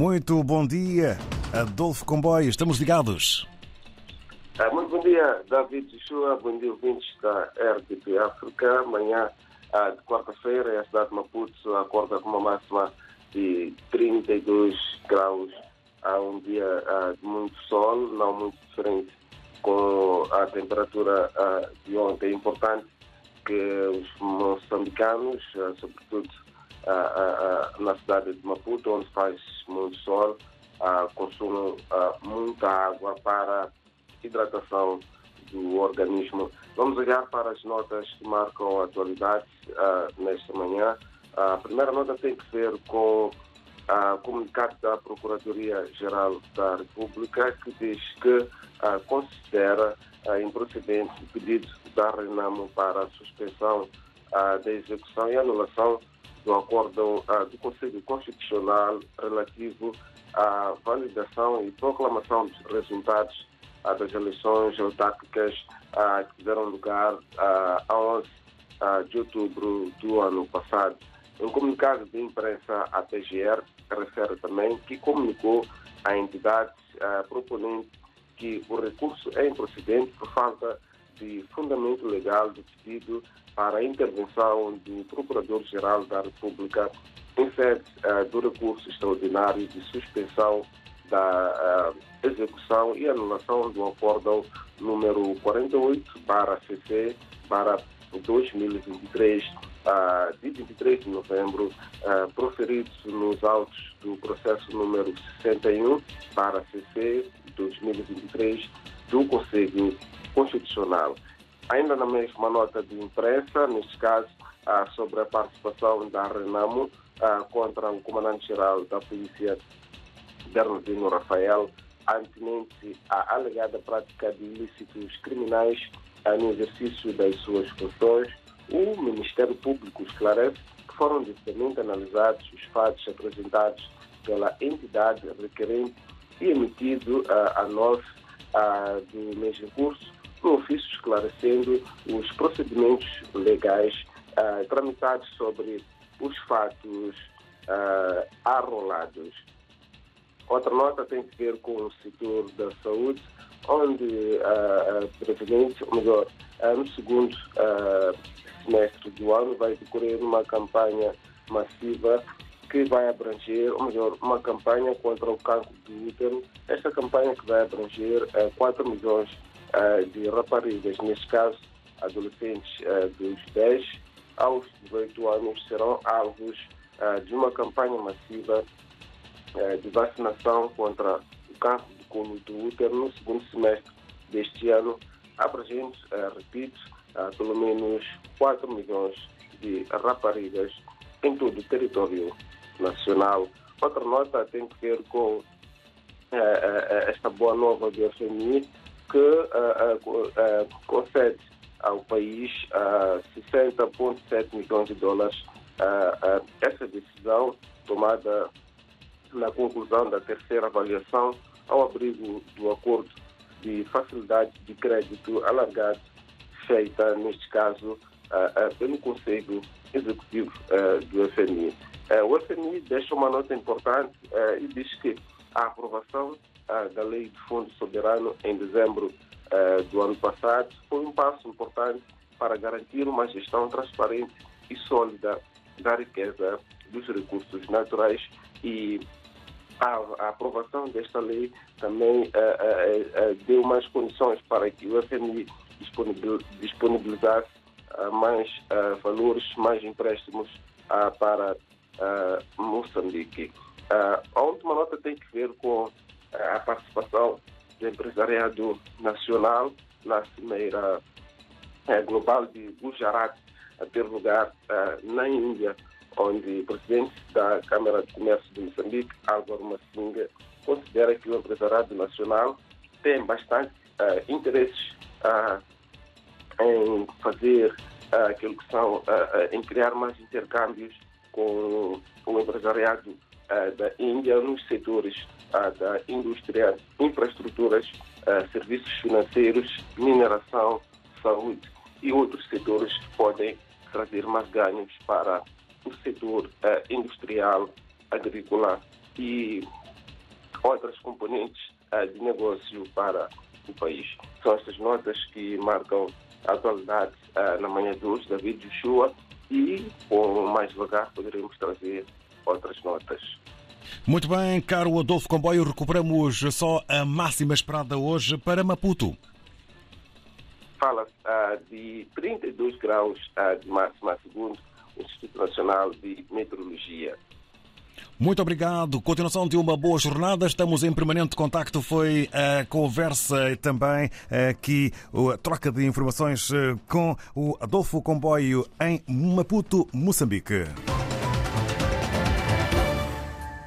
Muito bom dia, Adolfo Comboio, estamos ligados. Ah, muito bom dia, David Joshua, bom dia, ouvintes da RTP África. Amanhã, ah, de quarta-feira, a cidade de Maputo acorda com uma máxima de 32 graus. Há um dia ah, de muito sol, não muito diferente com a temperatura de ontem. É importante que os moçambicanos, sobretudo na cidade de Maputo, onde faz muito sol, consumam muita água para hidratação do organismo. Vamos olhar para as notas que marcam a atualidade nesta manhã. A primeira nota tem que ver com o comunicado da Procuradoria-Geral da República, que diz que considera improcedente o pedido da Renamo para a suspensão da execução e anulação do acordo do Conselho Constitucional relativo à validação e proclamação dos resultados das eleições autárquicas que deram lugar a 11 de outubro do ano passado. Um comunicado de imprensa, a PGR refere também que comunicou à entidade proponente que o recurso é improcedente por falta de fundamento legal do pedido para a intervenção do Procurador-Geral da República em sede uh, do recurso extraordinário de suspensão da uh, execução e anulação do acórdão número 48 para CC para 2023 uh, de 23 de novembro uh, proferidos nos autos do processo número 61 para CC 2023 do Conselho Constitucional. Ainda na mesma nota de imprensa, neste caso, ah, sobre a participação da Renamo ah, contra o comandante-geral da Polícia, Bernardino Rafael, antinente à alegada prática de ilícitos criminais ah, no exercício das suas funções, o Ministério Público esclarece que foram devidamente analisados os fatos apresentados pela entidade requerente e emitido a nós do mês em curso um ofício esclarecendo os procedimentos legais uh, tramitados sobre os fatos uh, arrolados. Outra nota tem que ver com o setor da saúde, onde uh, brevemente, ou melhor, no segundo semestre do ano vai decorrer uma campanha massiva que vai abranger, ou melhor, uma campanha contra o cancro do útero. Esta campanha que vai abranger uh, 4 milhões uh, de raparigas, neste caso adolescentes uh, dos 10 aos 18 anos, serão alvos uh, de uma campanha massiva de vacinação contra o câncer do colo do útero no segundo semestre deste ano, abrangendo, repito, pelo menos 4 milhões de raparigas em todo o território nacional. Outra nota tem que ver com esta boa nova do FMI, que uh, concede ao país 60,7 milhões de dólares. essa decisão tomada na conclusão da terceira avaliação ao abrigo do acordo de facilidade de crédito alargado feita, neste caso, pelo Conselho Executivo do FMI. o FMI deixa uma nota importante e diz que a aprovação da Lei de Fundo Soberano em dezembro uh, do ano passado foi um passo importante para garantir uma gestão transparente e sólida da riqueza dos recursos naturais e a, aprovação desta lei também uh, deu mais condições para que o FMI disponibilizasse mais valores, mais empréstimos para Moçambique. A última nota tem que ver com a participação do empresariado nacional na Cimeira eh, Global de Gujarat a ter lugar eh, na Índia, onde o presidente da Câmara de Comércio de Moçambique, Álvaro Massinga, considera que o empresariado nacional tem bastante uh, interesses uh, em fazer uh, aquilo que são, em criar mais intercâmbios com o empresariado da Índia nos setores da indústria, infraestruturas, serviços financeiros, mineração, saúde e outros setores que podem trazer mais ganhos para o setor industrial, agrícola e outras componentes de negócio para o país. São estas notas que marcam a atualidade na manhã de hoje, David Joshua, e com mais devagar poderemos trazer outras notas. Muito bem, caro Adolfo Comboio, recuperamos só a máxima esperada hoje para Maputo. Fala-se uh, de 32 graus uh, de máxima, segundo o Instituto Nacional de Meteorologia. Muito obrigado. Continuação de uma boa jornada. Estamos em permanente contacto. Foi a conversa e também aqui a troca de informações com o Adolfo Comboio em Maputo, Moçambique.